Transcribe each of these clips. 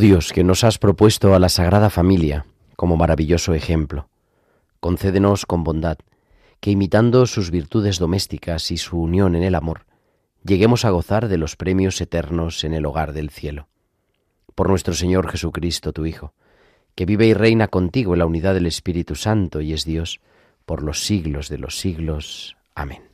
Dios, que nos has propuesto a la Sagrada Familia como maravilloso ejemplo, concédenos con bondad que imitando sus virtudes domésticas y su unión en el amor, lleguemos a gozar de los premios eternos en el hogar del cielo. Por nuestro Señor Jesucristo, tu Hijo, que vive y reina contigo en la unidad del Espíritu Santo y es Dios, por los siglos de los siglos. Amén.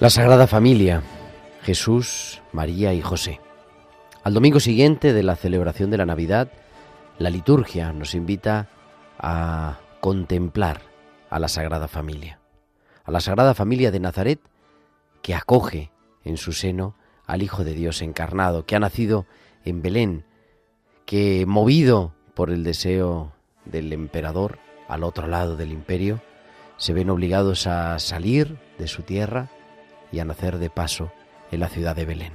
La Sagrada Familia, Jesús, María y José. Al domingo siguiente de la celebración de la Navidad, la liturgia nos invita a contemplar a la Sagrada Familia, a la Sagrada Familia de Nazaret que acoge en su seno al Hijo de Dios encarnado, que ha nacido en Belén, que movido por el deseo del emperador al otro lado del imperio, se ven obligados a salir de su tierra, y a nacer de paso en la ciudad de Belén.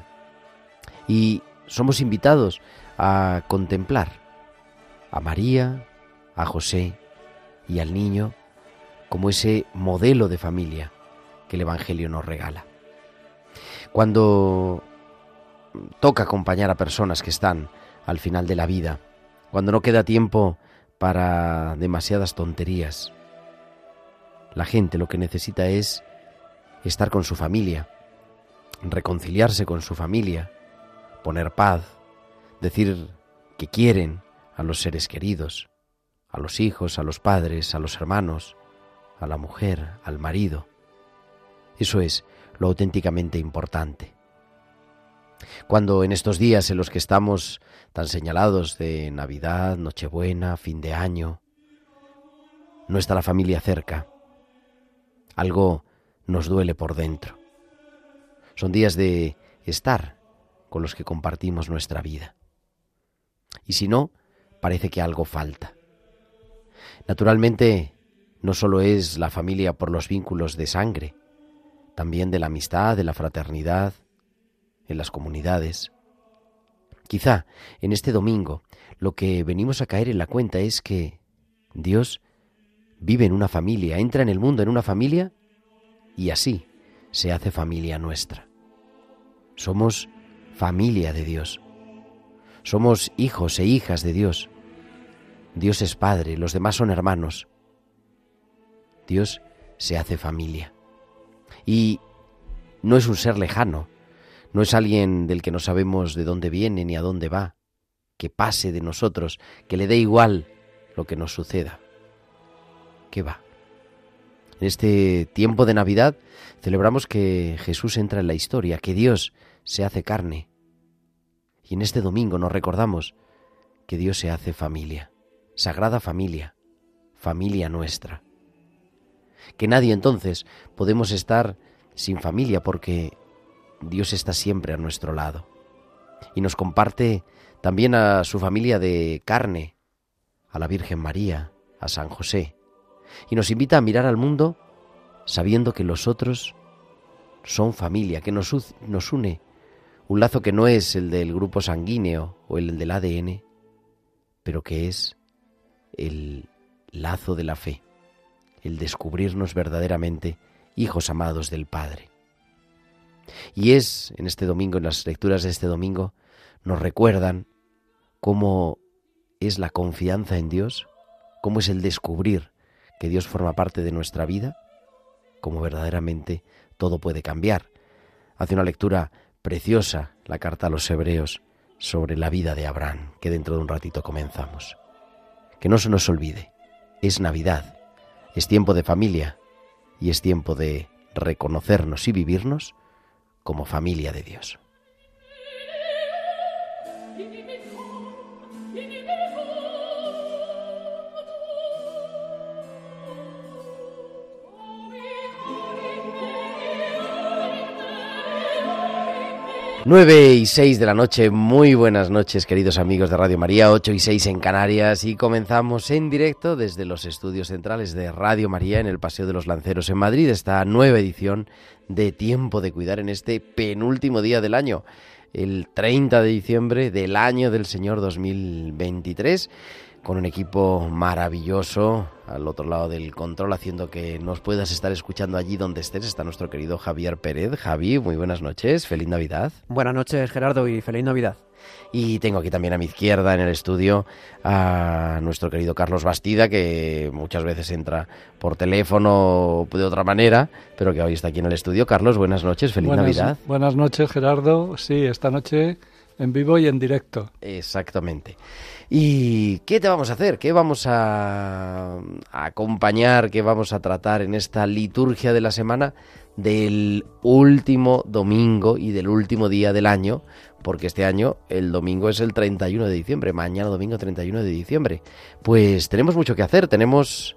Y somos invitados a contemplar a María, a José y al niño como ese modelo de familia que el Evangelio nos regala. Cuando toca acompañar a personas que están al final de la vida, cuando no queda tiempo para demasiadas tonterías, la gente lo que necesita es estar con su familia, reconciliarse con su familia, poner paz, decir que quieren a los seres queridos, a los hijos, a los padres, a los hermanos, a la mujer, al marido. Eso es lo auténticamente importante. Cuando en estos días en los que estamos tan señalados de Navidad, Nochebuena, fin de año, no está la familia cerca, algo nos duele por dentro. Son días de estar con los que compartimos nuestra vida. Y si no, parece que algo falta. Naturalmente, no solo es la familia por los vínculos de sangre, también de la amistad, de la fraternidad, en las comunidades. Quizá en este domingo lo que venimos a caer en la cuenta es que Dios vive en una familia, entra en el mundo en una familia y así se hace familia nuestra. Somos familia de Dios. Somos hijos e hijas de Dios. Dios es Padre, los demás son hermanos. Dios se hace familia. Y no es un ser lejano, no es alguien del que no sabemos de dónde viene ni a dónde va, que pase de nosotros, que le dé igual lo que nos suceda. ¿Qué va? En este tiempo de Navidad celebramos que Jesús entra en la historia, que Dios se hace carne. Y en este domingo nos recordamos que Dios se hace familia, sagrada familia, familia nuestra. Que nadie entonces podemos estar sin familia porque Dios está siempre a nuestro lado. Y nos comparte también a su familia de carne, a la Virgen María, a San José, y nos invita a mirar al mundo sabiendo que los otros son familia, que nos, nos une un lazo que no es el del grupo sanguíneo o el del ADN, pero que es el lazo de la fe, el descubrirnos verdaderamente hijos amados del Padre. Y es en este domingo, en las lecturas de este domingo, nos recuerdan cómo es la confianza en Dios, cómo es el descubrir que Dios forma parte de nuestra vida, cómo verdaderamente todo puede cambiar. Hace una lectura preciosa la carta a los hebreos sobre la vida de Abraham, que dentro de un ratito comenzamos. Que no se nos olvide, es Navidad, es tiempo de familia y es tiempo de reconocernos y vivirnos como familia de Dios. 9 y 6 de la noche, muy buenas noches queridos amigos de Radio María, 8 y 6 en Canarias. Y comenzamos en directo desde los estudios centrales de Radio María en el Paseo de los Lanceros en Madrid esta nueva edición de Tiempo de Cuidar en este penúltimo día del año, el 30 de diciembre del año del Señor 2023 con un equipo maravilloso al otro lado del control, haciendo que nos puedas estar escuchando allí donde estés. Está nuestro querido Javier Pérez. Javi, muy buenas noches, feliz Navidad. Buenas noches, Gerardo, y feliz Navidad. Y tengo aquí también a mi izquierda en el estudio a nuestro querido Carlos Bastida, que muchas veces entra por teléfono o de otra manera, pero que hoy está aquí en el estudio. Carlos, buenas noches, feliz Navidad. Buenas noches, Gerardo. Sí, esta noche en vivo y en directo. Exactamente. ¿Y qué te vamos a hacer? ¿Qué vamos a, acompañar? ¿Qué vamos a tratar en esta liturgia de la semana del último domingo y del último día del año? Porque este año el domingo es el 31 de diciembre, mañana domingo 31 de diciembre. Pues tenemos mucho que hacer, tenemos,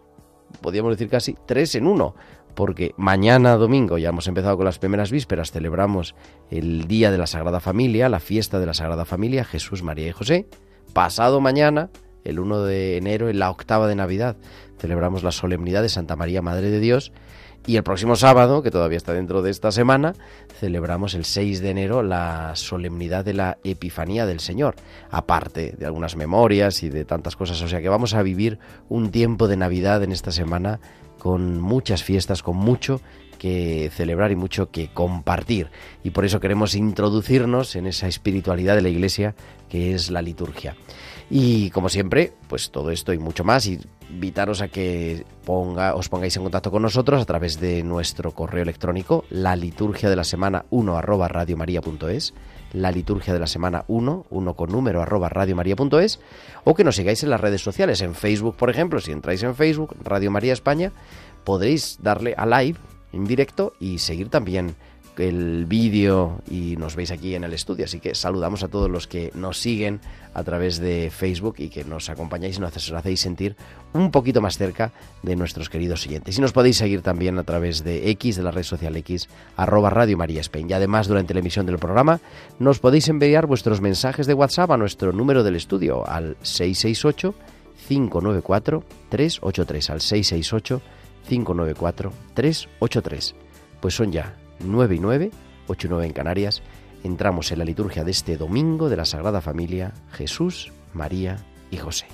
podríamos decir casi, tres en uno porque mañana domingo ya hemos empezado con las primeras vísperas, celebramos el Día de la Sagrada Familia, la fiesta de la Sagrada Familia, Jesús, María y José. Pasado mañana, el 1 de enero, en la octava de Navidad, celebramos la solemnidad de Santa María, Madre de Dios. Y el próximo sábado, que todavía está dentro de esta semana, celebramos el 6 de enero la solemnidad de la Epifanía del Señor, aparte de algunas memorias y de tantas cosas. O sea que vamos a vivir un tiempo de Navidad en esta semana con muchas fiestas, con mucho que celebrar y mucho que compartir. Y por eso queremos introducirnos en esa espiritualidad de la Iglesia que es la liturgia. Y como siempre, pues todo esto y mucho más, invitaros a que os pongáis en contacto con nosotros a través de nuestro correo electrónico, la liturgia de la semana 1 arroba la liturgia de la semana 1, 1 con número arroba radiomaria.es, o que nos sigáis en las redes sociales, en Facebook, por ejemplo, si entráis en Facebook, Radio María España, podréis darle a live en directo y seguir también el vídeo y nos veis aquí en el estudio. Así que saludamos a todos los que nos siguen a través de Facebook y que nos acompañáis y nos hacéis sentir un poquito más cerca de nuestros queridos siguientes. Y nos podéis seguir también a través de X, de la red social X, arroba Radio María Spain. Y además, durante la emisión del programa, nos podéis enviar vuestros mensajes de WhatsApp a nuestro número del estudio, al 668 594 383 al 668 594 383. Pues son ya 9 y 9, 8 y 9 en Canarias, entramos en la liturgia de este domingo de la Sagrada Familia, Jesús, María y José.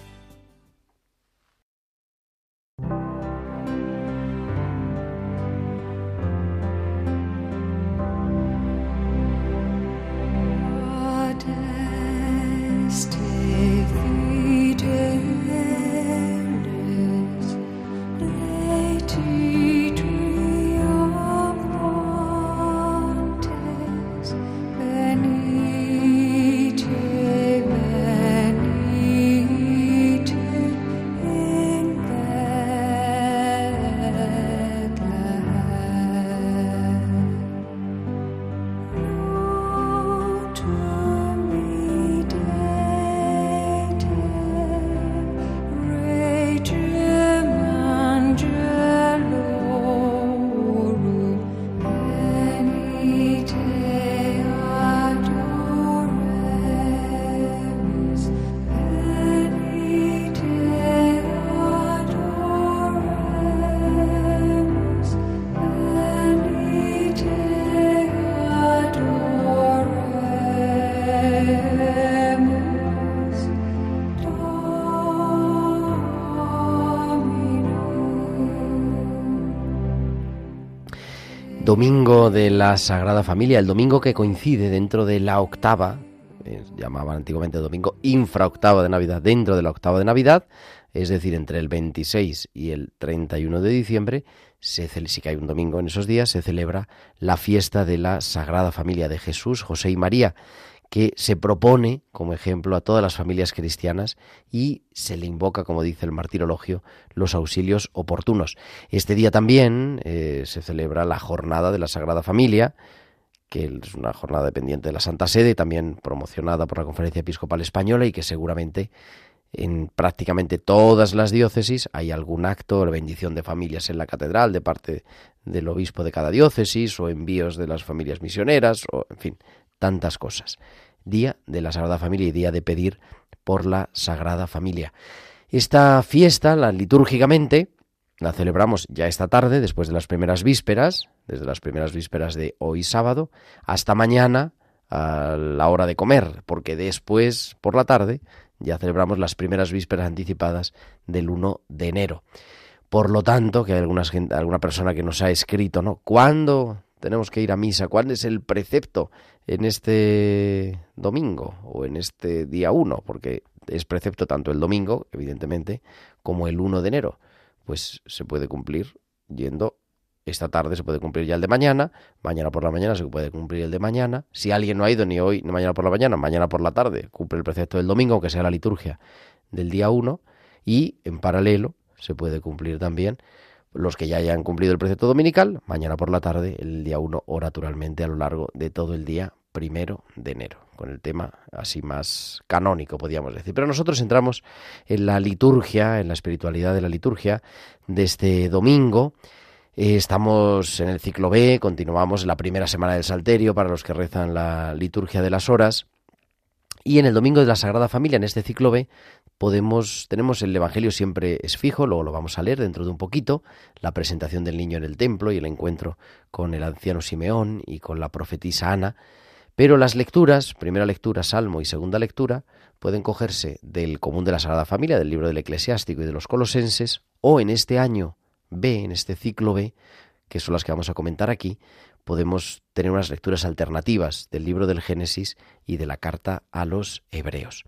De la Sagrada Familia, el domingo que coincide dentro de la octava, eh, llamaban antiguamente domingo infraoctava de Navidad, dentro de la octava de Navidad, es decir, entre el 26 y el 31 de diciembre, se, que hay un domingo en esos días, se celebra la fiesta de la Sagrada Familia de Jesús, José y María, que se propone como ejemplo a todas las familias cristianas y se le invoca, como dice el martirologio, los auxilios oportunos. Este día también eh, se celebra la jornada de la Sagrada Familia, que es una jornada dependiente de la Santa Sede, también promocionada por la Conferencia Episcopal Española y que seguramente en prácticamente todas las diócesis hay algún acto, la bendición de familias en la catedral de parte del obispo de cada diócesis o envíos de las familias misioneras o en fin, tantas cosas. Día de la Sagrada Familia y día de pedir por la Sagrada Familia. Esta fiesta, la litúrgicamente, la celebramos ya esta tarde, después de las primeras vísperas, desde las primeras vísperas de hoy sábado, hasta mañana a la hora de comer, porque después, por la tarde, ya celebramos las primeras vísperas anticipadas del 1 de enero. Por lo tanto, que hay alguna, alguna persona que nos ha escrito, ¿no? ¿Cuándo tenemos que ir a misa? ¿Cuál es el precepto en este domingo o en este día 1? Porque es precepto tanto el domingo, evidentemente, como el 1 de enero. Pues se puede cumplir yendo esta tarde se puede cumplir ya el de mañana, mañana por la mañana se puede cumplir el de mañana. Si alguien no ha ido ni hoy ni mañana por la mañana, mañana por la tarde cumple el precepto del domingo, aunque sea la liturgia del día 1, y en paralelo se puede cumplir también los que ya hayan cumplido el precepto dominical, mañana por la tarde, el día 1, o naturalmente a lo largo de todo el día primero de enero, con el tema así más canónico, podríamos decir. Pero nosotros entramos en la liturgia, en la espiritualidad de la liturgia de este domingo. Eh, estamos en el ciclo B, continuamos en la primera semana del Salterio para los que rezan la liturgia de las horas. Y en el domingo de la Sagrada Familia, en este ciclo B, podemos, tenemos el Evangelio siempre es fijo, luego lo vamos a leer dentro de un poquito, la presentación del niño en el templo y el encuentro con el anciano Simeón y con la profetisa Ana. Pero las lecturas, primera lectura, Salmo y segunda lectura, pueden cogerse del común de la Sagrada Familia, del libro del Eclesiástico y de los Colosenses, o en este año B, en este ciclo B, que son las que vamos a comentar aquí, podemos tener unas lecturas alternativas del libro del Génesis y de la carta a los hebreos.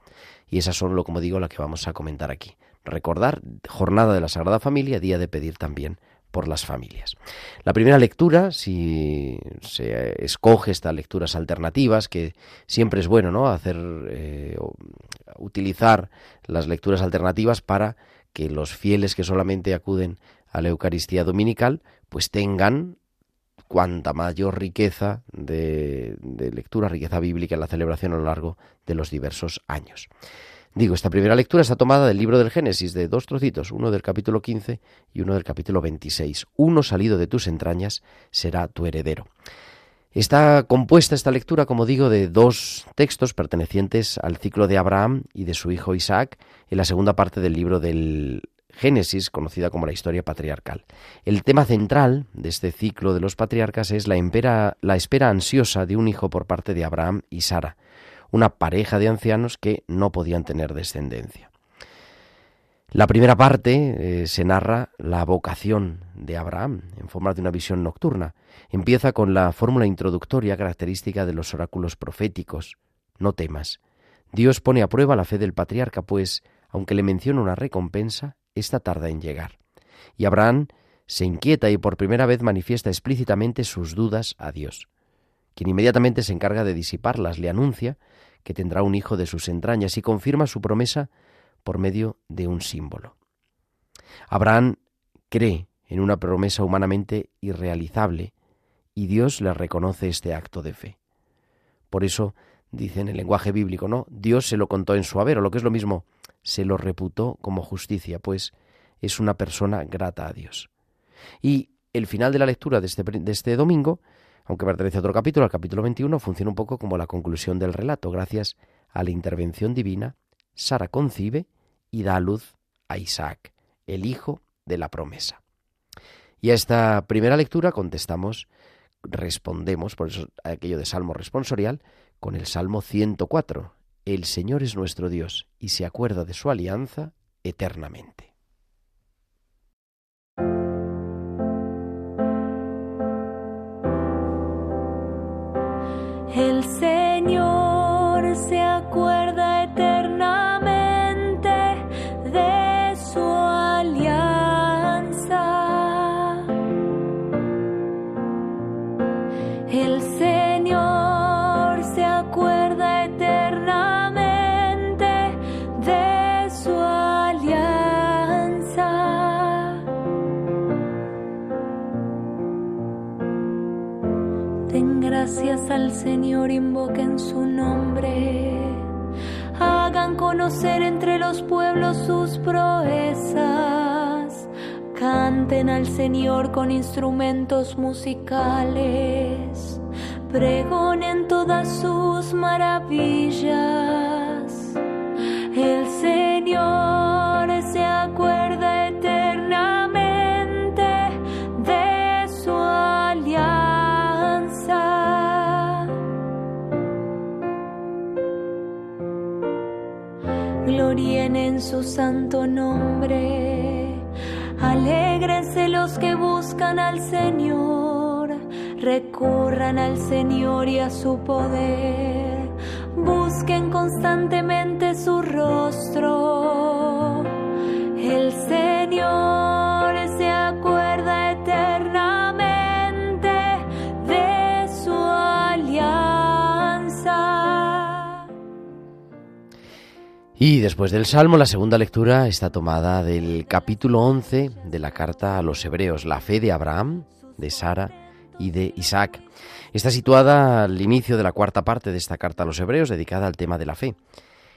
Y esas son, lo como digo, las que vamos a comentar aquí. Recordar, jornada de la Sagrada Familia, día de pedir también por las familias. La primera lectura, si se escoge estas lecturas alternativas, que siempre es bueno, ¿no? Hacer, eh, utilizar las lecturas alternativas para que los fieles que solamente acuden a la Eucaristía dominical, pues tengan cuanta mayor riqueza de, lectura, riqueza bíblica en la celebración a lo largo de los diversos años. Digo, esta primera lectura está tomada del libro del Génesis, de dos trocitos, uno del capítulo 15 y uno del capítulo 26. Uno salido de tus entrañas será tu heredero. Está compuesta esta lectura, como digo, de dos textos pertenecientes al ciclo de Abraham y de su hijo Isaac, en la segunda parte del libro del Génesis, conocida como la historia patriarcal. El tema central de este ciclo de los patriarcas es la, espera ansiosa de un hijo por parte de Abraham y Sara, una pareja de ancianos que no podían tener descendencia. La primera parte eh, se narra la vocación de Abraham en forma de una visión nocturna. Empieza con la fórmula introductoria característica de los oráculos proféticos. No temas. Dios pone a prueba la fe del patriarca, pues, aunque le menciona una recompensa, esta tarda en llegar. Y Abraham se inquieta y por primera vez manifiesta explícitamente sus dudas a Dios, quien inmediatamente se encarga de disiparlas, le anuncia que tendrá un hijo de sus entrañas y confirma su promesa por medio de un símbolo. Abraham cree en una promesa humanamente irrealizable y Dios le reconoce este acto de fe. Por eso dice en el lenguaje bíblico, ¿no? Dios se lo contó en su haber, o lo que es lo mismo, se lo reputó como justicia, pues es una persona grata a Dios. Y el final de la lectura de este, de este domingo, aunque pertenece a otro capítulo, al capítulo 21, funciona un poco como la conclusión del relato. Gracias a la intervención divina, Sara concibe y da a luz a Isaac, el hijo de la promesa. Y a esta primera lectura contestamos, respondemos, por eso aquello de salmo responsorial, con el Salmo 104, el Señor es nuestro Dios y se acuerda de su alianza eternamente. Señor, invoquen su nombre. Hagan conocer entre los pueblos sus proezas. Canten al Señor con instrumentos musicales. Pregonen todas sus maravillas. El Señor en su santo nombre. Alégrense los que buscan al Señor. Recurran al Señor y a su poder. Busquen constantemente su rostro. Y después del Salmo, la segunda lectura está tomada del capítulo 11 de la carta a los Hebreos, la fe de Abraham, de Sara y de Isaac. Está situada al inicio de la cuarta parte de esta carta a los Hebreos, dedicada al tema de la fe.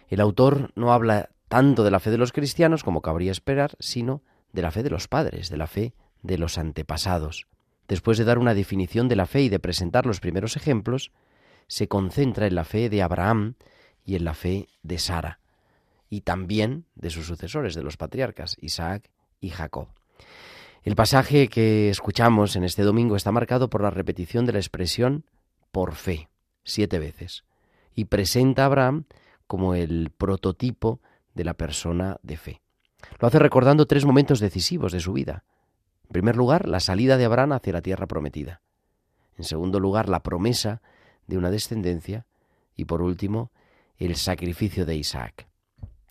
El autor no habla tanto de la fe de los cristianos como cabría esperar, sino de la fe de los padres, de la fe de los antepasados. Después de dar una definición de la fe y de presentar los primeros ejemplos, se concentra en la fe de Abraham y en la fe de Sara y también de sus sucesores, de los patriarcas, Isaac y Jacob. El pasaje que escuchamos en este domingo está marcado por la repetición de la expresión por fe, siete veces, y presenta a Abraham como el prototipo de la persona de fe. Lo hace recordando tres momentos decisivos de su vida. En primer lugar, la salida de Abraham hacia la tierra prometida. En segundo lugar, la promesa de una descendencia. Y por último, el sacrificio de Isaac.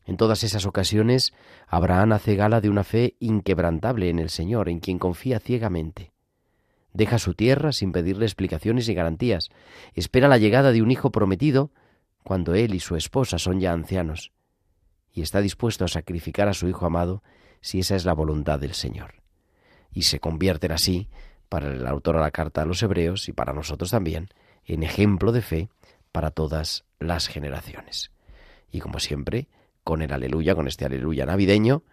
En todas esas ocasiones, Abraham hace gala de una fe inquebrantable en el Señor, en quien confía ciegamente. Deja su tierra sin pedirle explicaciones y garantías. Espera la llegada de un hijo prometido cuando él y su esposa son ya ancianos. Y está dispuesto a sacrificar a su hijo amado si esa es la voluntad del Señor. Y se convierten así, para el autor a la carta a los hebreos y para nosotros también, en ejemplo de fe para todas las generaciones. Y como siempre, con el aleluya, con este aleluya navideño,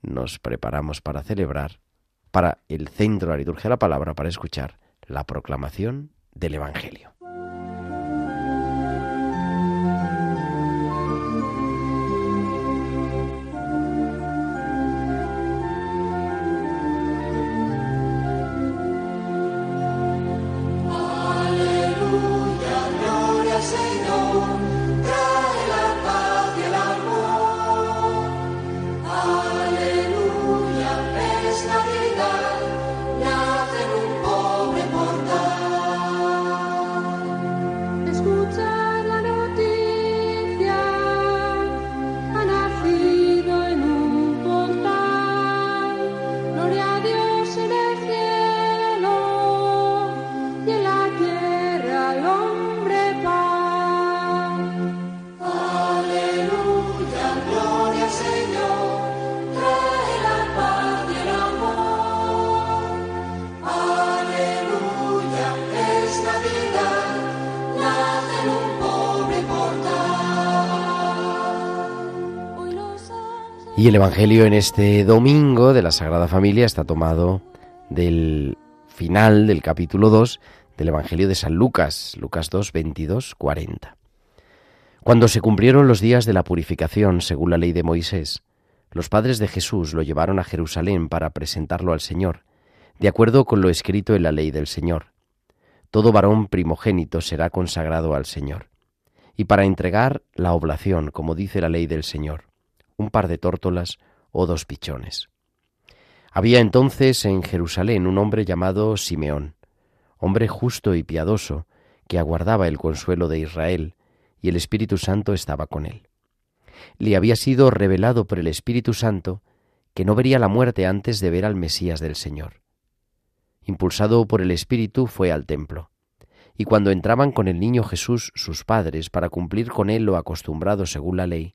nos preparamos para celebrar, para el centro de la liturgia de la palabra, para escuchar la proclamación del Evangelio. Y el Evangelio en este domingo de la Sagrada Familia está tomado del final del capítulo 2 del Evangelio de San Lucas, Lucas 2, 22, 40. Cuando se cumplieron los días de la purificación según la ley de Moisés, los padres de Jesús lo llevaron a Jerusalén para presentarlo al Señor, de acuerdo con lo escrito en la ley del Señor. Todo varón primogénito será consagrado al Señor. Y para entregar la oblación, como dice la ley del Señor, un par de tórtolas o dos pichones. Había entonces en Jerusalén un hombre llamado Simeón, hombre justo y piadoso, que aguardaba el consuelo de Israel, y el Espíritu Santo estaba con él. Le había sido revelado por el Espíritu Santo que no vería la muerte antes de ver al Mesías del Señor. Impulsado por el Espíritu fue al templo, y cuando entraban con el niño Jesús sus padres para cumplir con él lo acostumbrado según la ley,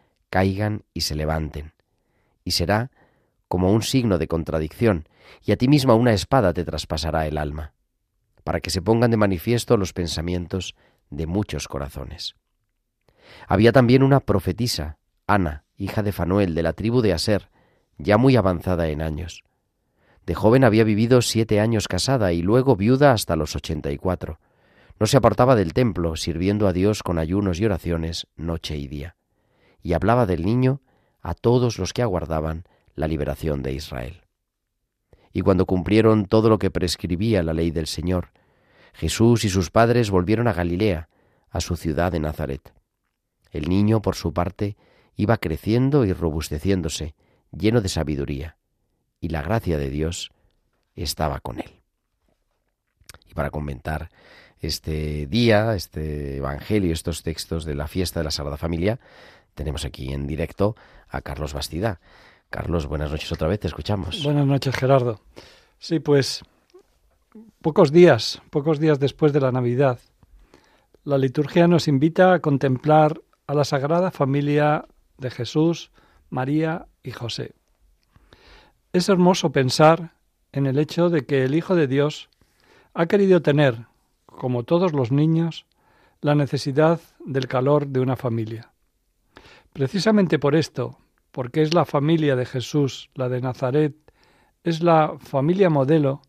caigan y se levanten, y será como un signo de contradicción, y a ti misma una espada te traspasará el alma, para que se pongan de manifiesto los pensamientos de muchos corazones. Había también una profetisa, Ana, hija de Fanuel, de la tribu de Aser, ya muy avanzada en años. De joven había vivido siete años casada y luego viuda hasta los ochenta y cuatro. No se apartaba del templo, sirviendo a Dios con ayunos y oraciones noche y día. Y hablaba del niño a todos los que aguardaban la liberación de Israel. Y cuando cumplieron todo lo que prescribía la ley del Señor, Jesús y sus padres volvieron a Galilea, a su ciudad de Nazaret. El niño, por su parte, iba creciendo y robusteciéndose, lleno de sabiduría, y la gracia de Dios estaba con él. Y para comentar este día, este Evangelio, estos textos de la fiesta de la Sagrada Familia, tenemos aquí en directo a Carlos Bastida. Carlos, buenas noches otra vez, te escuchamos. Buenas noches, Gerardo. Sí, pues pocos días, pocos días después de la Navidad, la liturgia nos invita a contemplar a la Sagrada Familia de Jesús, María y José. Es hermoso pensar en el hecho de que el Hijo de Dios ha querido tener, como todos los niños, la necesidad del calor de una familia. Precisamente por esto, porque es la familia de Jesús, la de Nazaret, es la familia modelo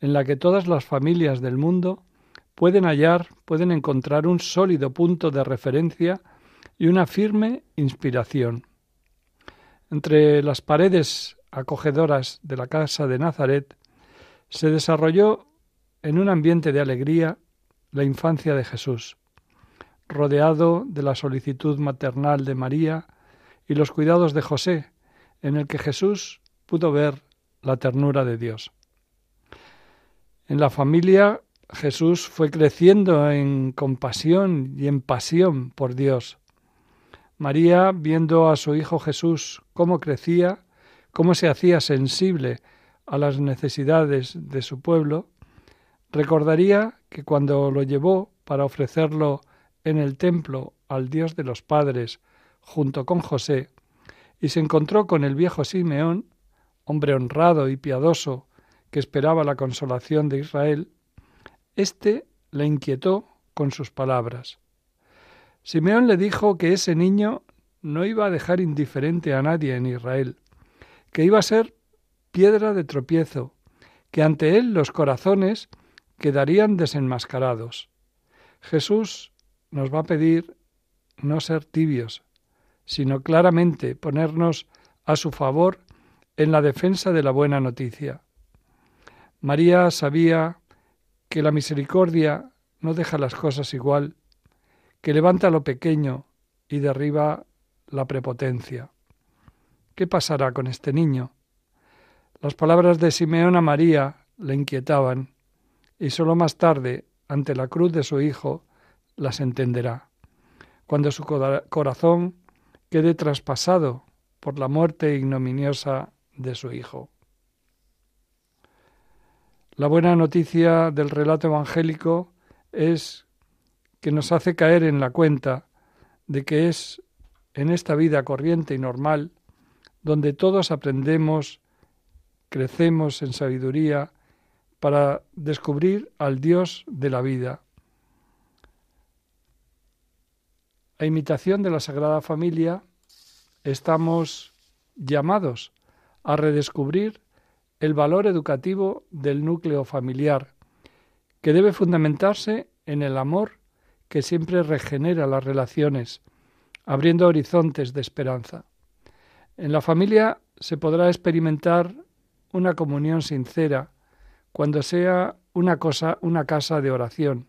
en la que todas las familias del mundo pueden hallar, pueden encontrar un sólido punto de referencia y una firme inspiración. Entre las paredes acogedoras de la casa de Nazaret se desarrolló en un ambiente de alegría la infancia de Jesús, rodeado de la solicitud maternal de María y los cuidados de José, en el que Jesús pudo ver la ternura de Dios. En la familia Jesús fue creciendo en compasión y en pasión por Dios. María, viendo a su Hijo Jesús cómo crecía, cómo se hacía sensible a las necesidades de su pueblo, recordaría que cuando lo llevó para ofrecerlo en el templo al Dios de los padres junto con José, y se encontró con el viejo Simeón, hombre honrado y piadoso que esperaba la consolación de Israel, éste le inquietó con sus palabras. Simeón le dijo que ese niño no iba a dejar indiferente a nadie en Israel, que iba a ser piedra de tropiezo, que ante él los corazones quedarían desenmascarados. Jesús nos va a pedir no ser tibios, sino claramente ponernos a su favor en la defensa de la buena noticia. María sabía que la misericordia no deja las cosas igual que levanta lo pequeño y derriba la prepotencia. ¿Qué pasará con este niño? Las palabras de Simeón a María le inquietaban, y sólo más tarde, ante la cruz de su hijo, las entenderá, cuando su corazón quede traspasado por la muerte ignominiosa de su hijo. La buena noticia del relato evangélico es que nos hace caer en la cuenta de que es en esta vida corriente y normal donde todos aprendemos, crecemos en sabiduría para descubrir al Dios de la vida. A imitación de la Sagrada Familia, estamos llamados a redescubrir el valor educativo del núcleo familiar, que debe fundamentarse en el amor que siempre regenera las relaciones, abriendo horizontes de esperanza. En la familia se podrá experimentar una comunión sincera cuando sea una cosa, una casa de oración,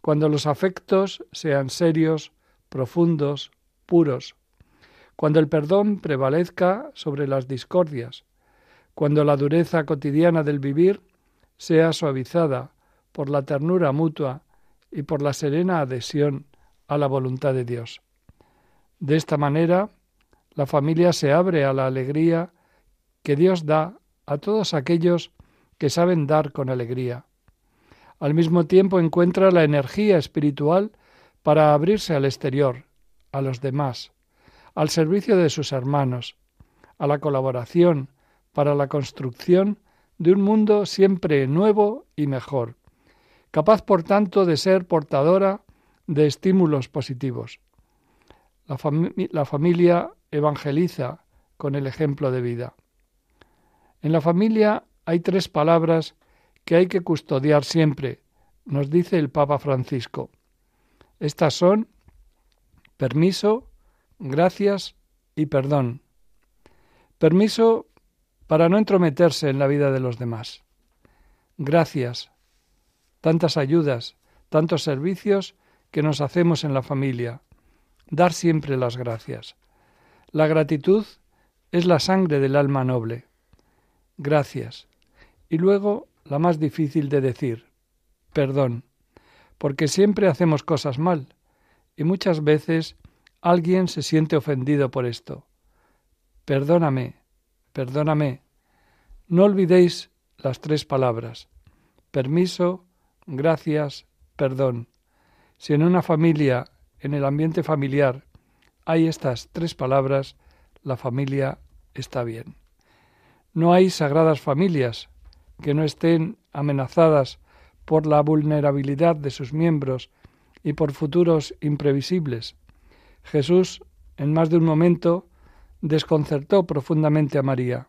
cuando los afectos sean serios, profundos, puros, cuando el perdón prevalezca sobre las discordias, cuando la dureza cotidiana del vivir sea suavizada por la ternura mutua y por la serena adhesión a la voluntad de Dios. De esta manera, la familia se abre a la alegría que Dios da a todos aquellos que saben dar con alegría. Al mismo tiempo encuentra la energía espiritual para abrirse al exterior, a los demás, al servicio de sus hermanos, a la colaboración para la construcción de un mundo siempre nuevo y mejor, capaz por tanto de ser portadora de estímulos positivos. La, la, familia evangeliza con el ejemplo de vida. En la familia hay tres palabras que hay que custodiar siempre, nos dice el Papa Francisco. Estas son permiso, gracias y perdón. Permiso para no entrometerse en la vida de los demás. Gracias. Tantas ayudas, tantos servicios que nos hacemos en la familia. Dar siempre las gracias. La gratitud es la sangre del alma noble. Gracias. Y luego la más difícil de decir, perdón, porque siempre hacemos cosas mal y muchas veces alguien se siente ofendido por esto. Perdóname, perdóname. No olvidéis las tres palabras. Permiso, gracias, perdón. Si en una familia, en el ambiente familiar, hay estas tres palabras, la familia está bien. No hay sagradas familias que no estén amenazadas por la vulnerabilidad de sus miembros y por futuros imprevisibles. Jesús, en más de un momento, desconcertó profundamente a María.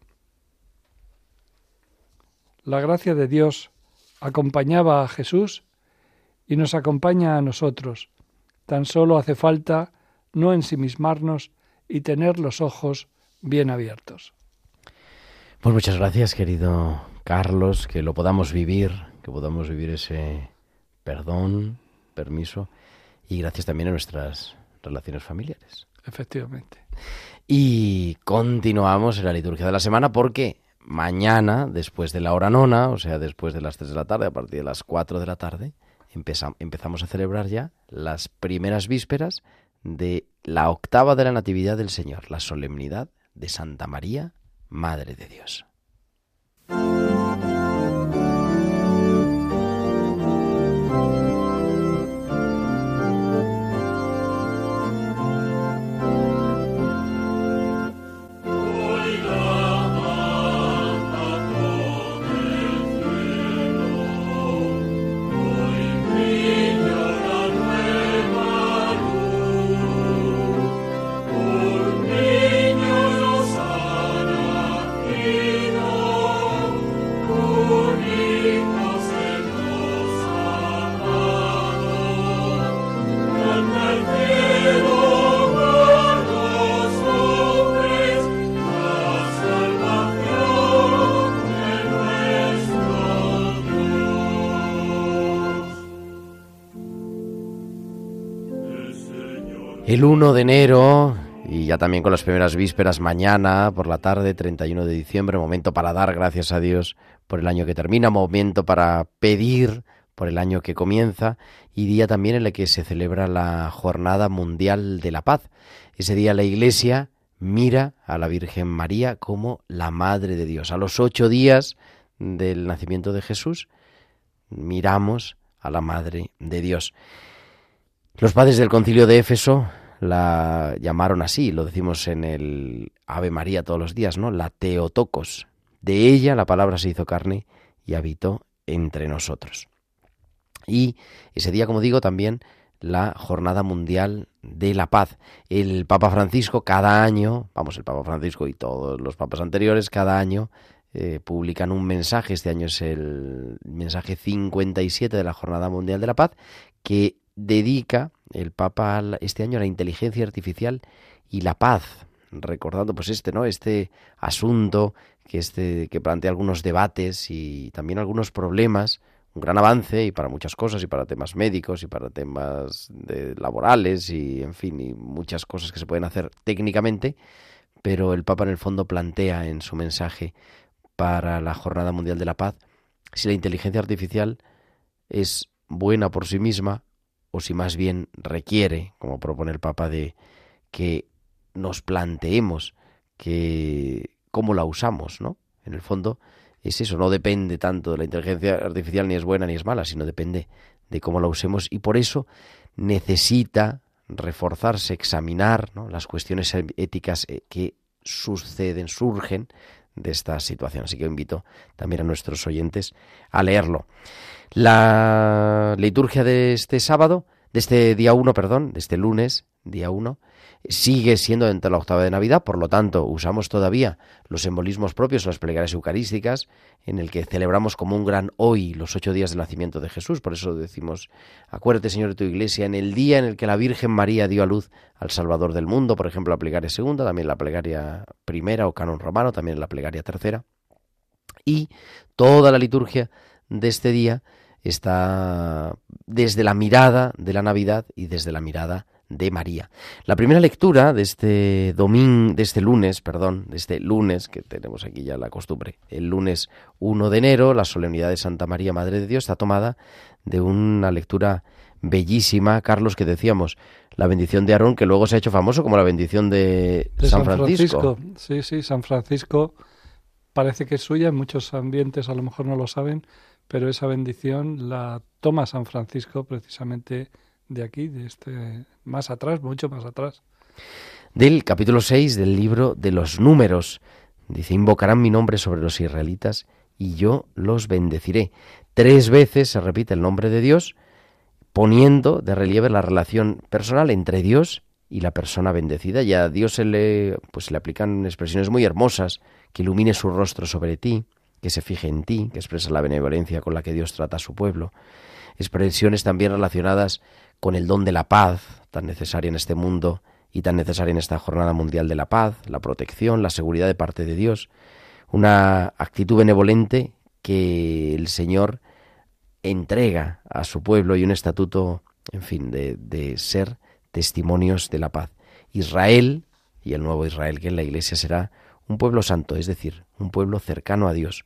La gracia de Dios acompañaba a Jesús y nos acompaña a nosotros. Tan solo hace falta no ensimismarnos y tener los ojos bien abiertos. Pues muchas gracias, querido Carlos, que lo podamos vivir, que podamos vivir ese perdón, permiso, y gracias también a nuestras relaciones familiares. Efectivamente. Y continuamos en la liturgia de la semana porque mañana, después de la hora nona, o sea, después de las 3 de la tarde, a partir de las 4 de la tarde, empezamos a celebrar ya las primeras vísperas de la octava de la Natividad del Señor, la solemnidad de Santa María, Madre de Dios. El 1 de enero y ya también con las primeras vísperas mañana por la tarde, 31 de diciembre, momento para dar gracias a Dios por el año que termina, momento para pedir por el año que comienza y día también en el que se celebra la Jornada Mundial de la Paz. Ese día la Iglesia mira a la Virgen María como la Madre de Dios. A los ocho días del nacimiento de Jesús miramos a la Madre de Dios. Los padres del concilio de Éfeso la llamaron así, lo decimos en el Ave María todos los días, ¿no? La Teotocos. De ella la palabra se hizo carne y habitó entre nosotros. Y ese día, como digo, también la Jornada Mundial de la Paz. El Papa Francisco cada año, vamos, el Papa Francisco y todos los papas anteriores, cada año eh, publican un mensaje, este año es el mensaje 57 de la Jornada Mundial de la Paz, que dedica el Papa este año la inteligencia artificial y la paz, recordando pues este, ¿no? Este asunto que este que plantea algunos debates y también algunos problemas, un gran avance y para muchas cosas y para temas médicos y para temas de laborales y en fin, y muchas cosas que se pueden hacer técnicamente, pero el Papa en el fondo plantea en su mensaje para la Jornada Mundial de la Paz si la inteligencia artificial es buena por sí misma o si más bien requiere, como propone el Papa, de que nos planteemos que cómo la usamos, ¿no? En el fondo es eso, no depende tanto de la inteligencia artificial ni es buena ni es mala, sino depende de cómo la usemos y por eso necesita reforzarse, examinar las cuestiones éticas eh, que suceden, surgen de esta situación. Así que invito también a nuestros oyentes a leerlo. La liturgia de este sábado, de este día 1, perdón, de este lunes, día 1, sigue siendo dentro de la octava de Navidad, por lo tanto, usamos todavía los simbolismos propios, las plegarias eucarísticas, en el que celebramos como un gran hoy los ocho días del nacimiento de Jesús. Por eso decimos, acuérdate, Señor, de tu iglesia, en el día en el que la Virgen María dio a luz al Salvador del mundo, por ejemplo, la plegaria segunda, también la plegaria primera o canon romano, también la plegaria tercera. Y toda la liturgia de este día está desde la mirada de la Navidad y desde la mirada de María. La primera lectura de este domingo, de este lunes, perdón, de este lunes, que tenemos aquí ya la costumbre, el lunes 1 de enero, la solemnidad de Santa María, Madre de Dios, está tomada de una lectura bellísima, Carlos, que decíamos, la bendición de Aarón, que luego se ha hecho famoso como la bendición de, San, Francisco. Sí, sí, San Francisco parece que es suya, en muchos ambientes a lo mejor no lo saben, pero esa bendición la toma San Francisco precisamente de aquí, de este, más atrás, mucho más atrás. Del capítulo 6 del libro de los números. Dice, invocarán mi nombre sobre los israelitas y yo los bendeciré. Tres veces se repite el nombre de Dios, poniendo de relieve la relación personal entre Dios y la persona bendecida. Y a Dios se le, pues, le aplican expresiones muy hermosas, que ilumine su rostro sobre ti, que se fije en ti, que expresa la benevolencia con la que Dios trata a su pueblo. Expresiones también relacionadas con el don de la paz, tan necesaria en este mundo y tan necesaria en esta Jornada Mundial de la Paz, la protección, la seguridad de parte de Dios, una actitud benevolente que el Señor entrega a su pueblo y un estatuto, en fin, de, de ser testimonios de la paz. Israel y el nuevo Israel que en la Iglesia será un pueblo santo, es decir, un pueblo cercano a Dios,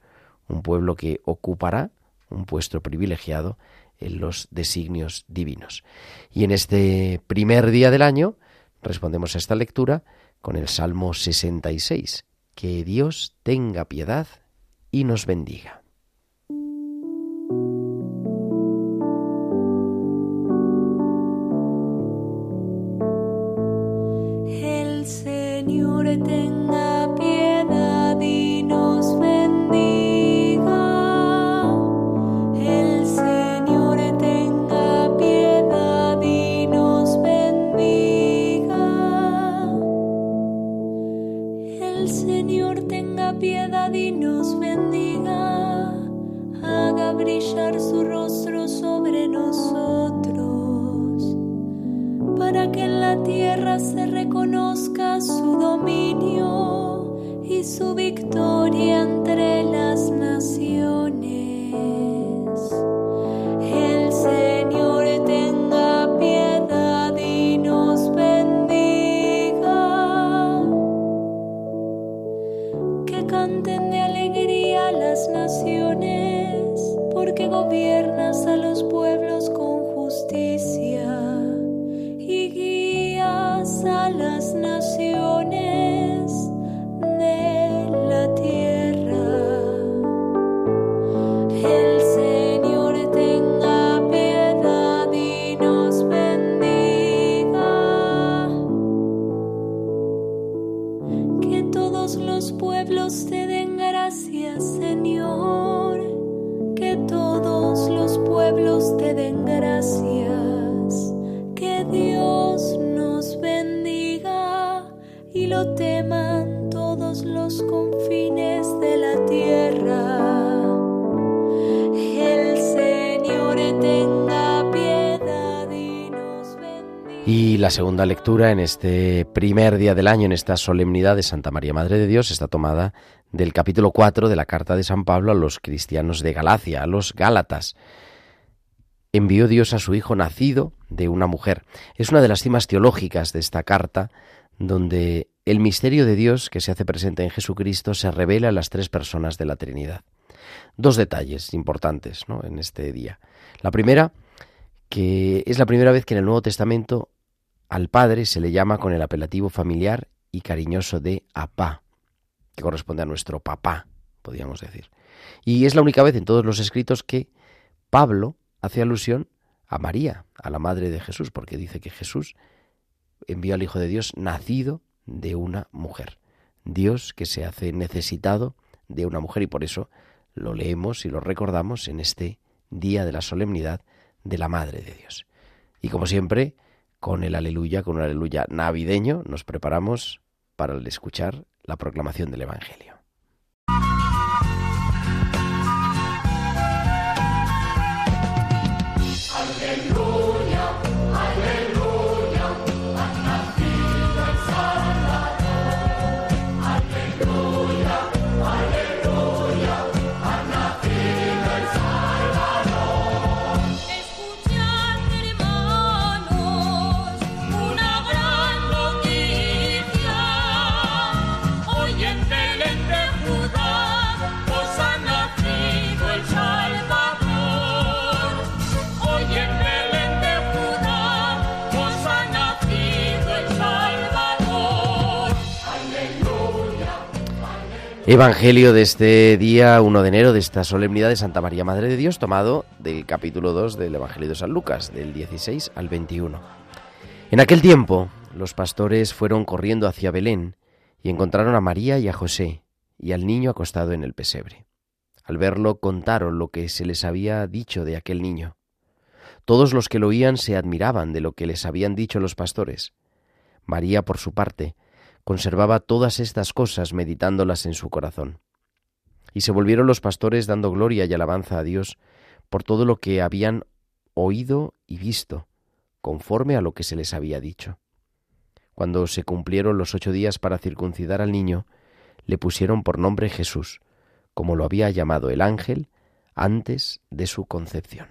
un pueblo que ocupará un puesto privilegiado en los designios divinos. Y en este primer día del año respondemos a esta lectura con el Salmo 66. Que Dios tenga piedad y nos bendiga. Teman todos los confines de la tierra. Y la segunda lectura en este primer día del año, en esta solemnidad de Santa María Madre de Dios, está tomada del capítulo 4 de la carta de San Pablo a los cristianos de Galacia, a los Gálatas. Envió Dios a su Hijo nacido de una mujer. Es una de las cimas teológicas de esta carta, donde el misterio de Dios que se hace presente en Jesucristo se revela a las tres personas de la Trinidad. Dos detalles importantes en este día. La primera, que es la primera vez que en el Nuevo Testamento al Padre se le llama con el apelativo familiar y cariñoso de Apá, que corresponde a nuestro papá, podríamos decir. Y es la única vez en todos los escritos que Pablo hace alusión a María, a la madre de Jesús, porque dice que Jesús envió al Hijo de Dios nacido de una mujer. Dios que se hace necesitado de una mujer y por eso lo leemos y lo recordamos en este día de la solemnidad de la Madre de Dios. Y como siempre, con el aleluya, con un aleluya navideño, nos preparamos para escuchar la proclamación del Evangelio. Evangelio de este día 1 de enero, de esta solemnidad de Santa María Madre de Dios, tomado del capítulo 2 del Evangelio de San Lucas, del 16 al 21. En aquel tiempo, los pastores fueron corriendo hacia Belén y encontraron a María y a José y al niño acostado en el pesebre. Al verlo contaron lo que se les había dicho de aquel niño. Todos los que lo oían se admiraban de lo que les habían dicho los pastores. María, por su parte, conservaba todas estas cosas meditándolas en su corazón. Y se volvieron los pastores dando gloria y alabanza a Dios por todo lo que habían oído y visto, conforme a lo que se les había dicho. Cuando se cumplieron los ocho días para circuncidar al niño, le pusieron por nombre Jesús, como lo había llamado el ángel antes de su concepción.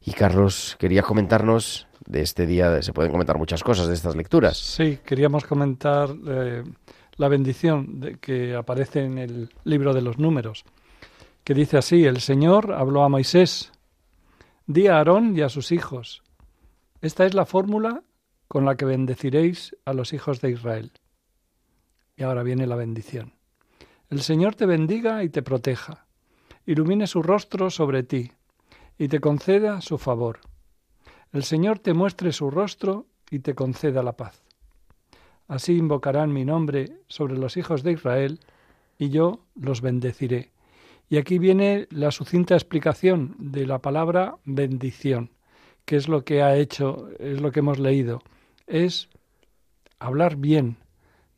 Y Carlos, quería comentarnos de este día, se pueden comentar muchas cosas de estas lecturas. Sí, queríamos comentar eh, la bendición de, que aparece en el libro de los números, que dice así, el Señor habló a Moisés, di a Aarón y a sus hijos, esta es la fórmula con la que bendeciréis a los hijos de Israel. Y ahora viene la bendición. El Señor te bendiga y te proteja, ilumine su rostro sobre ti y te conceda su favor. El Señor te muestre su rostro y te conceda la paz. Así invocarán mi nombre sobre los hijos de Israel y yo los bendeciré. Y aquí viene la sucinta explicación de la palabra bendición, que es lo que ha hecho, es lo que hemos leído, es hablar bien.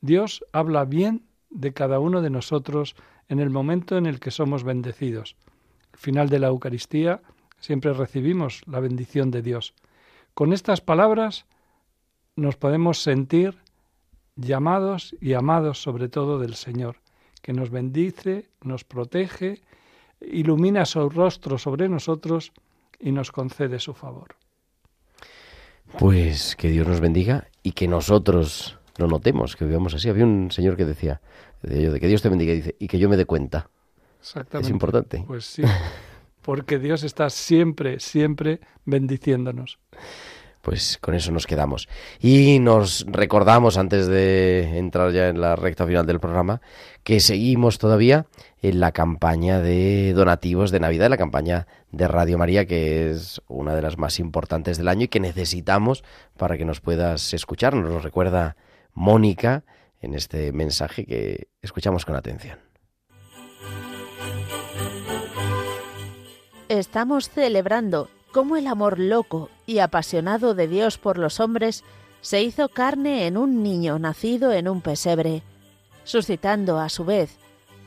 Dios habla bien de cada uno de nosotros en el momento en el que somos bendecidos. Al final de la Eucaristía siempre recibimos la bendición de Dios. Con estas palabras nos podemos sentir llamados y amados sobre todo del Señor, que nos bendice, nos protege, ilumina su rostro sobre nosotros y nos concede su favor. Pues que Dios nos bendiga y que nosotros lo notemos, que vivamos así. Había un señor que decía, decía yo, de que Dios te bendiga, y dice, y que yo me dé cuenta. Exactamente. Es importante. Pues sí, porque Dios está siempre, siempre bendiciéndonos. Pues con eso nos quedamos. Y nos recordamos, antes de entrar ya en la recta final del programa, que seguimos todavía en la campaña de donativos de Navidad, la campaña de Radio María, que es una de las más importantes del año y que necesitamos para que nos puedas escuchar. Nos lo recuerda Mónica en este mensaje que escuchamos con atención. Estamos celebrando cómo el amor loco y apasionado de Dios por los hombres se hizo carne en un niño nacido en un pesebre. suscitando a su vez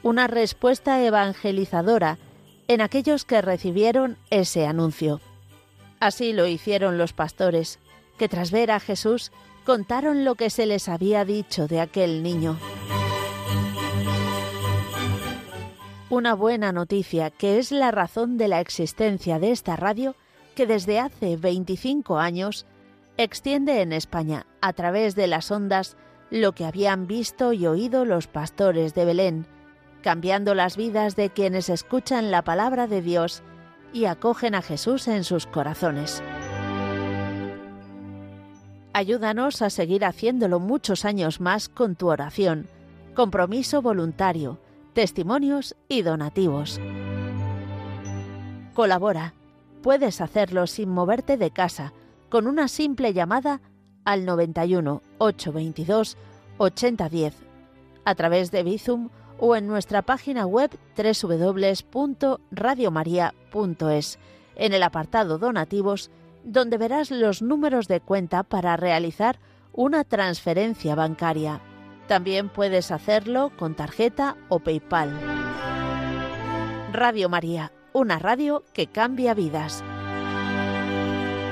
una respuesta evangelizadora en aquellos que recibieron ese anuncio. Así lo hicieron los pastores, que tras ver a Jesús contaron lo que se les había dicho de aquel niño. Una buena noticia que es la razón de la existencia de esta radio que desde hace 25 años extiende en España a través de las ondas lo que habían visto y oído los pastores de Belén, cambiando las vidas de quienes escuchan la palabra de Dios y acogen a Jesús en sus corazones. Ayúdanos a seguir haciéndolo muchos años más con tu oración, compromiso voluntario, testimonios y donativos. Colabora. Puedes hacerlo sin moverte de casa, con una simple llamada al 91 822 8010, a través de Bizum o en nuestra página web www.radiomaria.es, en el apartado Donativos, donde verás los números de cuenta para realizar una transferencia bancaria. También puedes hacerlo con tarjeta o PayPal. Radio María, una radio que cambia vidas.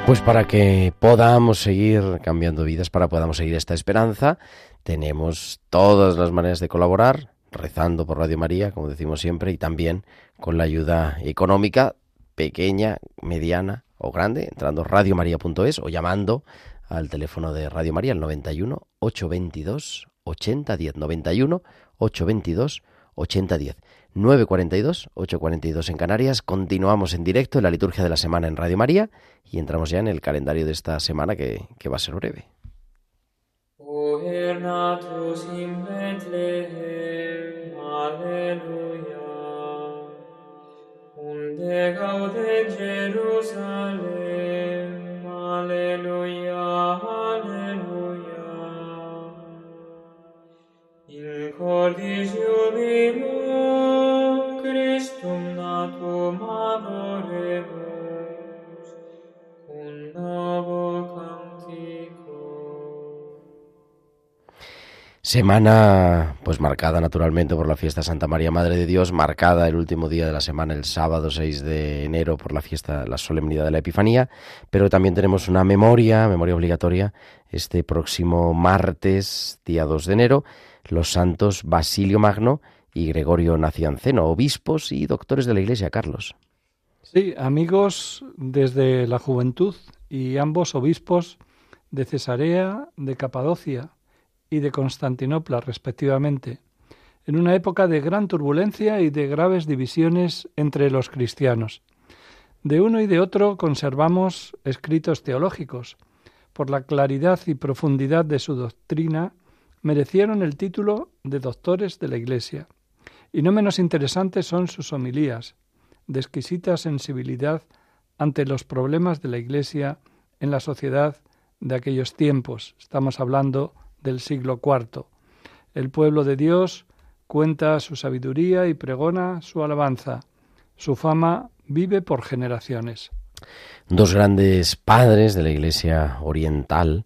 Pues para que podamos seguir cambiando vidas, para que podamos seguir esta esperanza, tenemos todas las maneras de colaborar rezando por Radio María, como decimos siempre, y también con la ayuda económica pequeña, mediana o grande, entrando radiomaria.es o llamando al teléfono de Radio María, el 91 822 8010, 91 822 8010. 9.42, 8.42 en Canarias. Continuamos en directo en la liturgia de la semana en Radio María y entramos ya en el calendario de esta semana que, que va a ser breve. Alleluia. Unde gaude Jerusalem. Semana pues marcada naturalmente por la fiesta Santa María Madre de Dios, marcada el último día de la semana, el sábado 6 de enero por la fiesta, la solemnidad de la Epifanía, pero también tenemos una memoria, memoria obligatoria, este próximo martes, día 2 de enero, los santos Basilio Magno y Gregorio Nacianceno, obispos y doctores de la Iglesia, Carlos. Sí, amigos desde la juventud y ambos obispos de Cesarea, de Capadocia, y de Constantinopla, respectivamente, en una época de gran turbulencia y de graves divisiones entre los cristianos. De uno y de otro conservamos escritos teológicos. Por la claridad y profundidad de su doctrina, merecieron el título de doctores de la Iglesia. Y no menos interesantes son sus homilías, de exquisita sensibilidad ante los problemas de la Iglesia en la sociedad de aquellos tiempos. Estamos hablando del siglo IV. El pueblo de Dios cuenta su sabiduría y pregona su alabanza. Su fama vive por generaciones. Dos grandes padres de la Iglesia oriental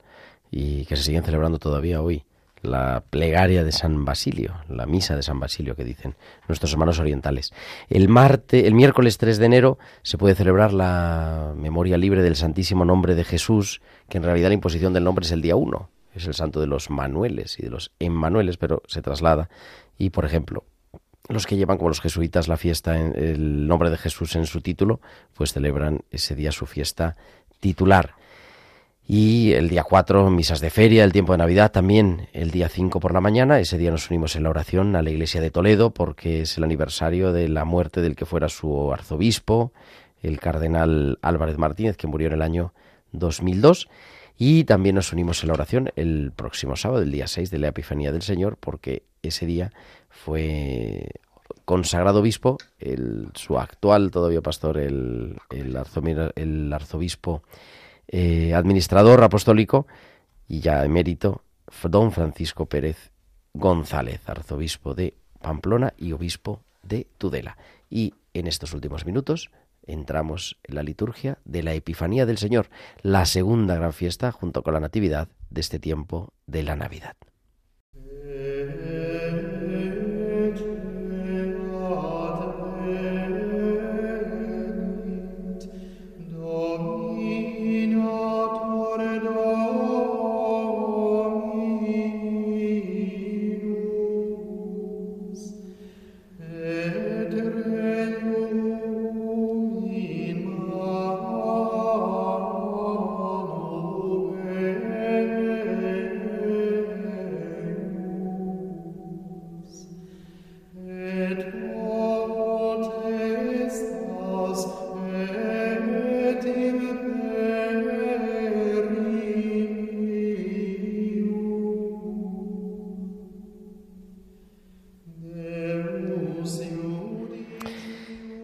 y que se siguen celebrando todavía hoy. La plegaria de San Basilio, la misa de San Basilio que dicen nuestros hermanos orientales. El martes, el miércoles 3 de enero se puede celebrar la memoria libre del Santísimo Nombre de Jesús, que en realidad la imposición del nombre es el día 1, es el santo de los Manueles y de los Emmanueles, pero se traslada. Y, por ejemplo, los que llevan como los jesuitas la fiesta en el nombre de Jesús en su título, pues celebran ese día su fiesta titular. Y el día 4, misas de feria, el tiempo de Navidad, también el día 5 por la mañana. Ese día nos unimos en la oración a la iglesia de Toledo porque es el aniversario de la muerte del que fuera su arzobispo, el cardenal Álvarez Martínez, que murió en el año 2002. Y también nos unimos en la oración el próximo sábado, el día 6 de la Epifanía del Señor, porque ese día fue consagrado obispo, el, su actual todavía pastor, el, el, el arzobispo eh, administrador apostólico y ya emérito, don Francisco Pérez González, arzobispo de Pamplona y obispo de Tudela. Y en estos últimos minutos entramos en la liturgia de la Epifanía del Señor, la segunda gran fiesta junto con la Natividad de este tiempo de la Navidad.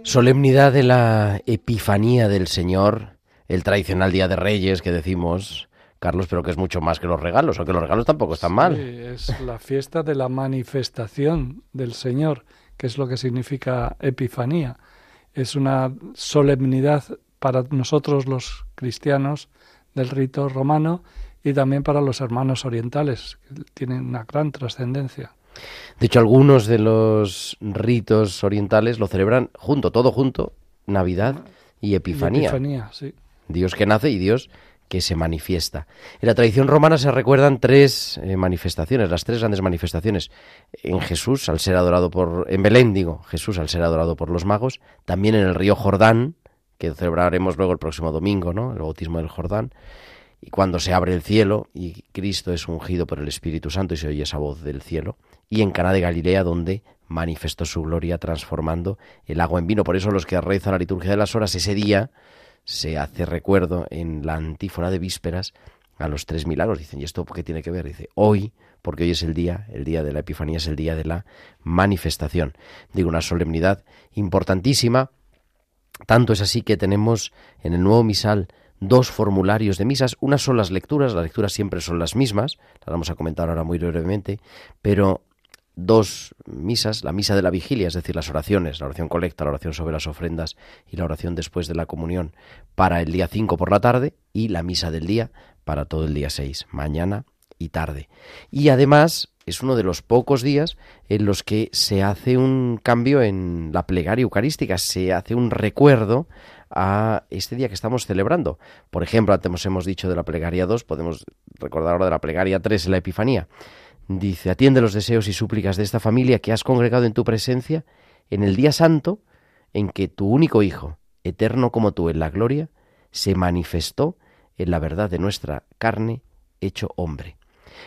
Solemnidad de la Epifanía del Señor, el tradicional Día de Reyes que decimos, Carlos, pero que es mucho más que los regalos, aunque los regalos tampoco están mal. Sí, es la fiesta de la manifestación del Señor, que es lo que significa Epifanía. Es una solemnidad para nosotros los cristianos del rito romano y también para los hermanos orientales, que tienen una gran trascendencia. De hecho, algunos de los ritos orientales lo celebran junto, todo junto, Navidad y Epifanía. Y Epifanía, sí. Dios que nace y Dios que se manifiesta. En la tradición romana se recuerdan tres eh, manifestaciones, las tres grandes manifestaciones. En Jesús, al ser adorado por, en Belén digo, Jesús al ser adorado por los magos, también en el río Jordán, que celebraremos luego el próximo domingo, ¿no? El bautismo del Jordán, y cuando se abre el cielo y Cristo es ungido por el Espíritu Santo y se oye esa voz del cielo, y en Cana de Galilea donde manifestó su gloria transformando el agua en vino. Por eso los que rezan la liturgia de las horas ese día se hace recuerdo en la antífona de vísperas a los tres milagros. Dicen, ¿y esto qué tiene que ver? Dice, hoy, porque hoy es el día, el día de la Epifanía es el día de la manifestación. Digo, una solemnidad importantísima. Tanto es así que tenemos en el nuevo misal dos formularios de misas. Unas son las lecturas, las lecturas siempre son las mismas, las vamos a comentar ahora muy brevemente, pero dos misas, la misa de la vigilia, es decir, las oraciones, la oración colecta, la oración sobre las ofrendas y la oración después de la comunión para el día 5 por la tarde y la misa del día para todo el día 6, mañana y tarde. Y además es uno de los pocos días en los que se hace un cambio en la plegaria eucarística, se hace un recuerdo a este día que estamos celebrando. Por ejemplo, antes hemos dicho de la plegaria 2, podemos recordar ahora de la plegaria 3 en la Epifanía. Dice, atiende los deseos y súplicas de esta familia que has congregado en tu presencia en el día santo en que tu único Hijo, eterno como tú en la gloria, se manifestó en la verdad de nuestra carne hecho hombre.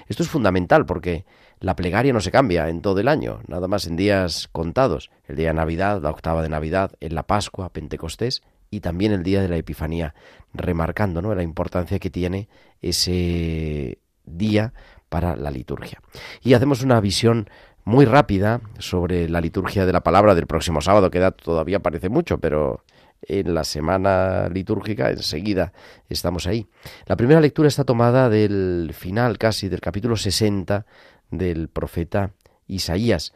Esto es fundamental porque la plegaria no se cambia en todo el año, nada más en días contados, el día de Navidad, la octava de Navidad, en la Pascua, Pentecostés y también el día de la Epifanía, remarcando ¿no? la importancia que tiene ese día para la liturgia. Y hacemos una visión muy rápida sobre la liturgia de la palabra del próximo sábado, que todavía parece mucho, pero en la semana litúrgica enseguida estamos ahí. La primera lectura está tomada del final casi del capítulo 60 del profeta Isaías.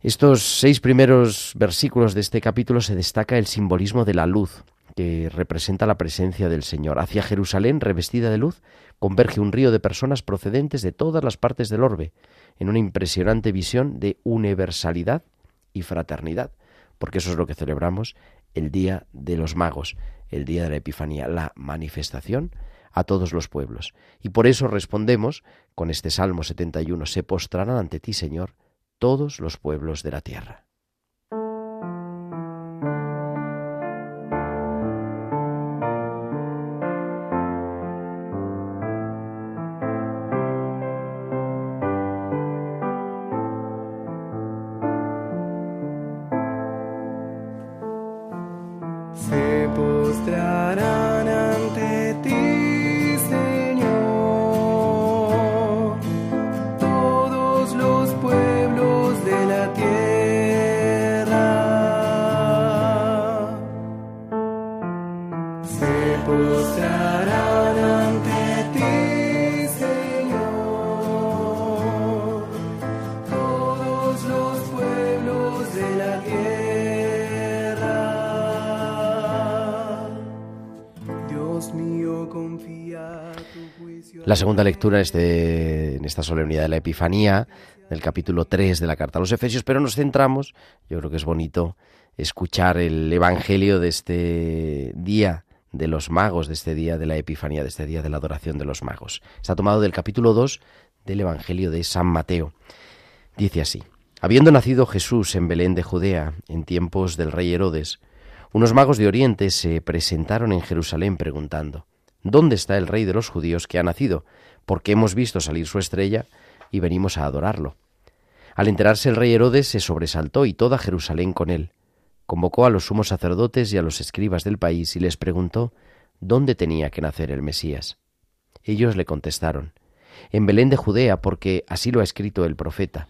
Estos seis primeros versículos de este capítulo se destaca el simbolismo de la luz, que representa la presencia del Señor. Hacia Jerusalén, revestida de luz, converge un río de personas procedentes de todas las partes del orbe, en una impresionante visión de universalidad y fraternidad, porque eso es lo que celebramos el Día de los Magos, el Día de la Epifanía, la manifestación a todos los pueblos. Y por eso respondemos con este Salmo 71, se postrarán ante ti, Señor, todos los pueblos de la tierra. Segunda lectura es de, en esta solemnidad de la Epifanía, del capítulo 3 de la carta a los Efesios, pero nos centramos, yo creo que es bonito escuchar el Evangelio de este día de los magos, de este día de la Epifanía, de este día de la adoración de los magos. Está tomado del capítulo 2 del Evangelio de San Mateo. Dice así, Habiendo nacido Jesús en Belén de Judea, en tiempos del rey Herodes, unos magos de Oriente se presentaron en Jerusalén preguntando, ¿Dónde está el rey de los judíos que ha nacido? Porque hemos visto salir su estrella y venimos a adorarlo. Al enterarse el rey Herodes se sobresaltó y toda Jerusalén con él. Convocó a los sumos sacerdotes y a los escribas del país y les preguntó dónde tenía que nacer el Mesías. Ellos le contestaron En Belén de Judea, porque así lo ha escrito el profeta.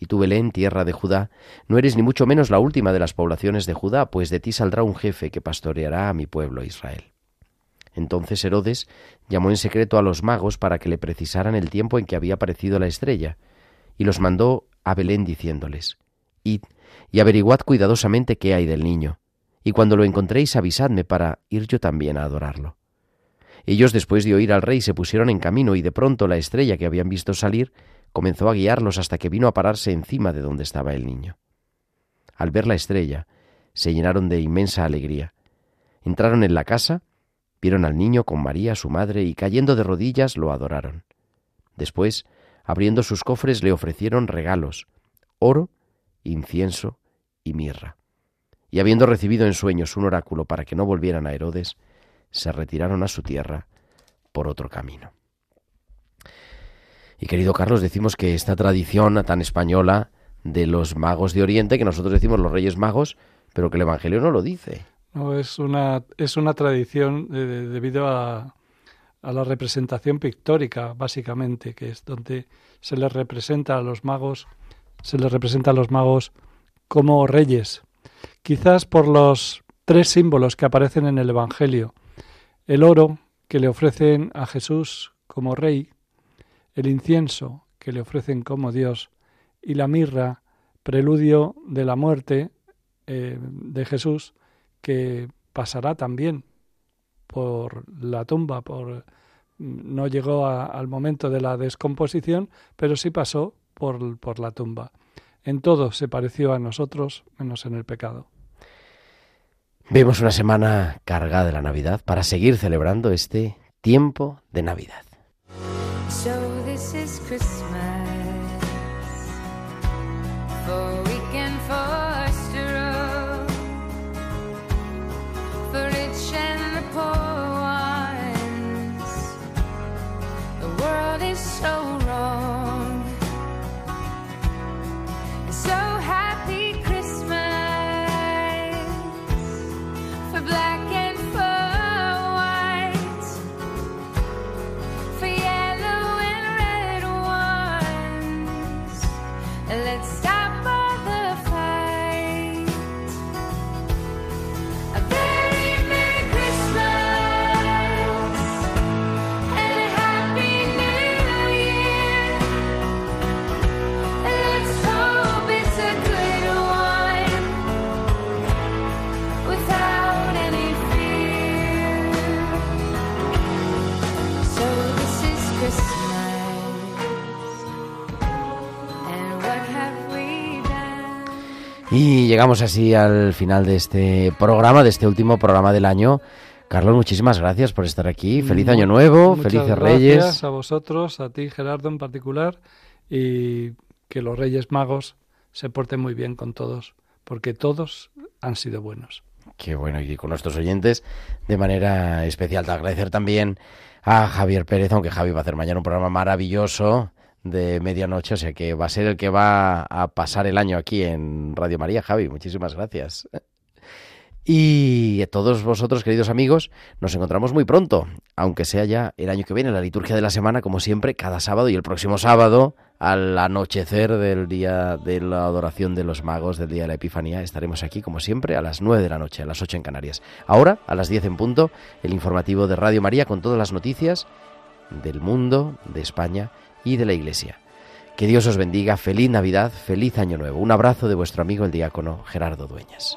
Y tú, Belén, tierra de Judá, no eres ni mucho menos la última de las poblaciones de Judá, pues de ti saldrá un jefe que pastoreará a mi pueblo Israel. Entonces Herodes llamó en secreto a los magos para que le precisaran el tiempo en que había aparecido la estrella, y los mandó a Belén diciéndoles, Id y averiguad cuidadosamente qué hay del niño, y cuando lo encontréis avisadme para ir yo también a adorarlo. Ellos después de oír al rey se pusieron en camino y de pronto la estrella que habían visto salir comenzó a guiarlos hasta que vino a pararse encima de donde estaba el niño. Al ver la estrella, se llenaron de inmensa alegría. Entraron en la casa, vieron al niño con María, su madre, y cayendo de rodillas lo adoraron. Después, abriendo sus cofres, le ofrecieron regalos, oro, incienso y mirra. Y habiendo recibido en sueños un oráculo para que no volvieran a Herodes, se retiraron a su tierra por otro camino. Y querido Carlos, decimos que esta tradición tan española de los magos de Oriente, que nosotros decimos los Reyes Magos, pero que el Evangelio no lo dice. No, es una, es una tradición de- de- debido a, a la representación pictórica, básicamente, que es donde se les representa a los magos, se les representa a los magos como reyes. Quizás por los tres símbolos que aparecen en el Evangelio. El oro que le ofrecen a Jesús como rey, el incienso que le ofrecen como Dios y la mirra, preludio de la muerte eh, de Jesús, que pasará también por la tumba, por no llegó a- al momento de la descomposición, pero sí pasó por, por la tumba. En todo se pareció a nosotros, menos en el pecado. Vemos una semana cargada de la Navidad para seguir celebrando este tiempo de Navidad. So this is Christmas Y llegamos así al final de este programa, de este último programa del año. Carlos, muchísimas gracias por estar aquí. Feliz Año Nuevo, muchas felices gracias Reyes. a vosotros, a ti Gerardo en particular, y que los Reyes Magos se porten muy bien con todos, porque todos han sido buenos. Qué bueno, y con nuestros oyentes de manera especial. Te agradecer también a Javier Pérez, aunque Javi va a hacer mañana un programa maravilloso de medianoche, o sea que va a ser el que va a pasar el año aquí en Radio María. Javi, muchísimas gracias. Y a todos vosotros, queridos amigos, nos encontramos muy pronto, aunque sea ya el año que viene, la liturgia de la semana, como siempre, cada sábado y el próximo sábado, al anochecer del día de la adoración de los magos, del día de la Epifanía, estaremos aquí, como siempre, a las 9 de la noche, a las 8 en Canarias. Ahora, a las 10 en punto, el informativo de Radio María con todas las noticias del mundo, de España y de la Iglesia. Que Dios os bendiga, feliz Navidad, feliz Año Nuevo. Un abrazo de vuestro amigo el diácono Gerardo Dueñas.